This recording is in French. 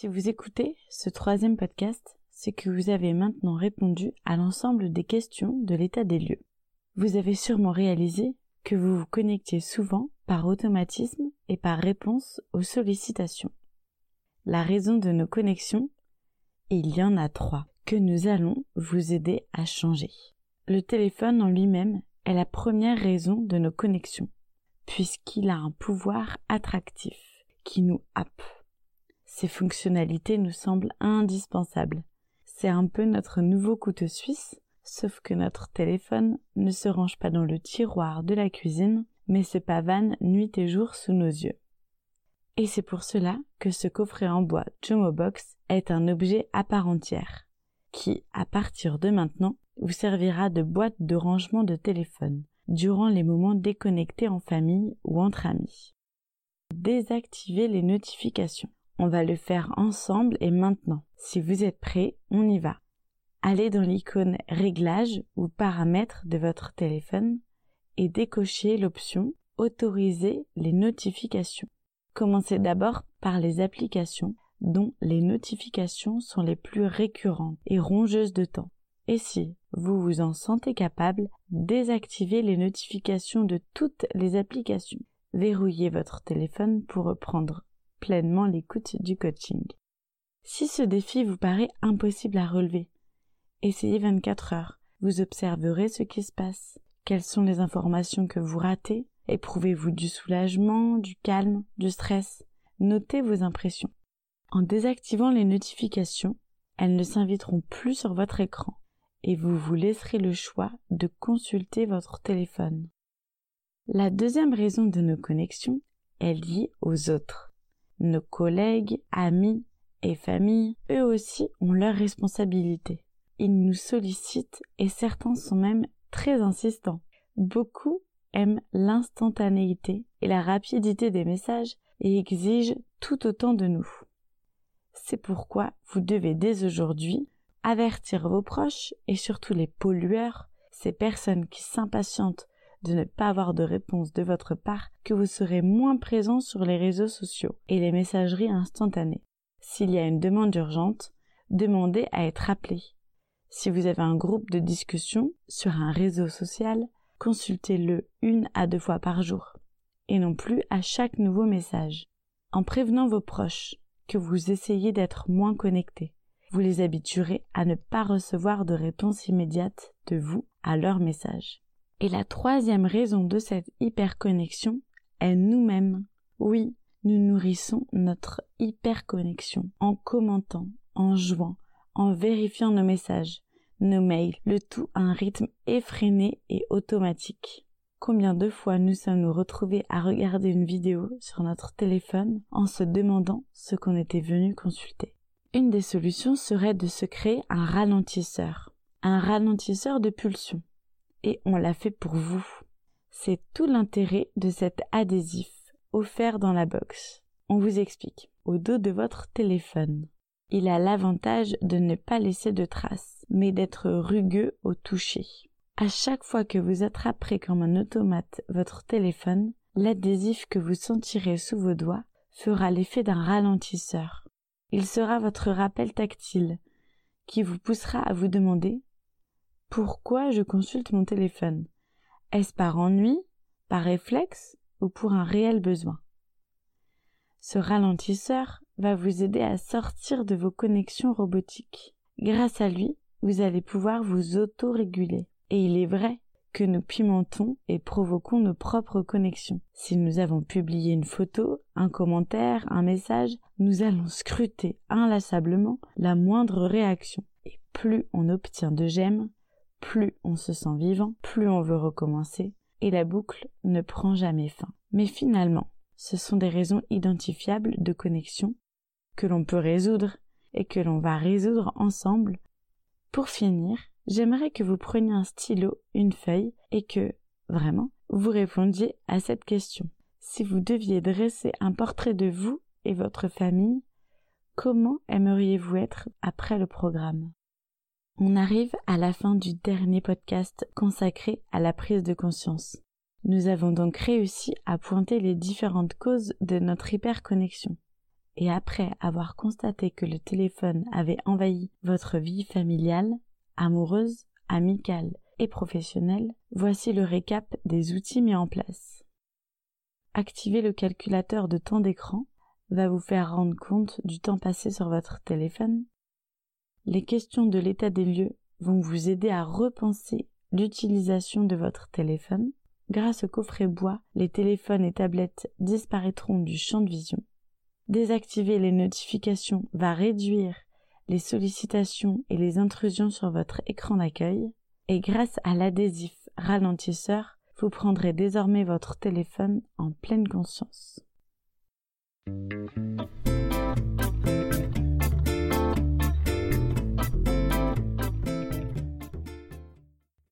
Si vous écoutez ce troisième podcast, c'est que vous avez maintenant répondu à l'ensemble des questions de l'état des lieux. Vous avez sûrement réalisé que vous vous connectiez souvent par automatisme et par réponse aux sollicitations. La raison de nos connexions, il y en a trois, que nous allons vous aider à changer. Le téléphone en lui-même est la première raison de nos connexions, puisqu'il a un pouvoir attractif qui nous happe ces fonctionnalités nous semblent indispensables. C'est un peu notre nouveau couteau suisse, sauf que notre téléphone ne se range pas dans le tiroir de la cuisine, mais se pavane nuit et jour sous nos yeux. Et c'est pour cela que ce coffret en bois Jomo Box est un objet à part entière, qui, à partir de maintenant, vous servira de boîte de rangement de téléphone durant les moments déconnectés en famille ou entre amis. Désactivez les notifications. On va le faire ensemble et maintenant. Si vous êtes prêts, on y va. Allez dans l'icône Réglages ou Paramètres de votre téléphone et décochez l'option Autoriser les notifications. Commencez d'abord par les applications dont les notifications sont les plus récurrentes et rongeuses de temps. Et si vous vous en sentez capable, désactivez les notifications de toutes les applications. Verrouillez votre téléphone pour reprendre pleinement l'écoute du coaching. Si ce défi vous paraît impossible à relever, essayez 24 heures. Vous observerez ce qui se passe. Quelles sont les informations que vous ratez? Éprouvez-vous du soulagement, du calme, du stress? Notez vos impressions. En désactivant les notifications, elles ne s'inviteront plus sur votre écran et vous vous laisserez le choix de consulter votre téléphone. La deuxième raison de nos connexions est liée aux autres. Nos collègues, amis et familles, eux aussi, ont leurs responsabilités. Ils nous sollicitent et certains sont même très insistants. Beaucoup aiment l'instantanéité et la rapidité des messages et exigent tout autant de nous. C'est pourquoi vous devez dès aujourd'hui avertir vos proches et surtout les pollueurs, ces personnes qui s'impatientent de ne pas avoir de réponse de votre part que vous serez moins présent sur les réseaux sociaux et les messageries instantanées. S'il y a une demande urgente, demandez à être appelé. Si vous avez un groupe de discussion sur un réseau social, consultez-le une à deux fois par jour, et non plus à chaque nouveau message. En prévenant vos proches que vous essayez d'être moins connecté, vous les habituerez à ne pas recevoir de réponse immédiate de vous à leurs messages. Et la troisième raison de cette hyperconnexion est nous-mêmes. Oui, nous nourrissons notre hyperconnexion en commentant, en jouant, en vérifiant nos messages, nos mails, le tout à un rythme effréné et automatique. Combien de fois nous sommes nous retrouvés à regarder une vidéo sur notre téléphone en se demandant ce qu'on était venu consulter? Une des solutions serait de se créer un ralentisseur, un ralentisseur de pulsion et on l'a fait pour vous. C'est tout l'intérêt de cet adhésif offert dans la box. On vous explique. Au dos de votre téléphone, il a l'avantage de ne pas laisser de traces, mais d'être rugueux au toucher. À chaque fois que vous attraperez comme un automate votre téléphone, l'adhésif que vous sentirez sous vos doigts fera l'effet d'un ralentisseur. Il sera votre rappel tactile, qui vous poussera à vous demander pourquoi je consulte mon téléphone? Est-ce par ennui, par réflexe ou pour un réel besoin? Ce ralentisseur va vous aider à sortir de vos connexions robotiques. Grâce à lui, vous allez pouvoir vous auto-réguler. Et il est vrai que nous pimentons et provoquons nos propres connexions. Si nous avons publié une photo, un commentaire, un message, nous allons scruter inlassablement la moindre réaction. Et plus on obtient de j'aime, plus on se sent vivant, plus on veut recommencer, et la boucle ne prend jamais fin. Mais finalement, ce sont des raisons identifiables de connexion que l'on peut résoudre et que l'on va résoudre ensemble. Pour finir, j'aimerais que vous preniez un stylo, une feuille et que, vraiment, vous répondiez à cette question. Si vous deviez dresser un portrait de vous et votre famille, comment aimeriez-vous être après le programme? On arrive à la fin du dernier podcast consacré à la prise de conscience. Nous avons donc réussi à pointer les différentes causes de notre hyperconnexion. Et après avoir constaté que le téléphone avait envahi votre vie familiale, amoureuse, amicale et professionnelle, voici le récap des outils mis en place. Activer le calculateur de temps d'écran va vous faire rendre compte du temps passé sur votre téléphone. Les questions de l'état des lieux vont vous aider à repenser l'utilisation de votre téléphone. Grâce au coffret bois, les téléphones et tablettes disparaîtront du champ de vision. Désactiver les notifications va réduire les sollicitations et les intrusions sur votre écran d'accueil. Et grâce à l'adhésif ralentisseur, vous prendrez désormais votre téléphone en pleine conscience.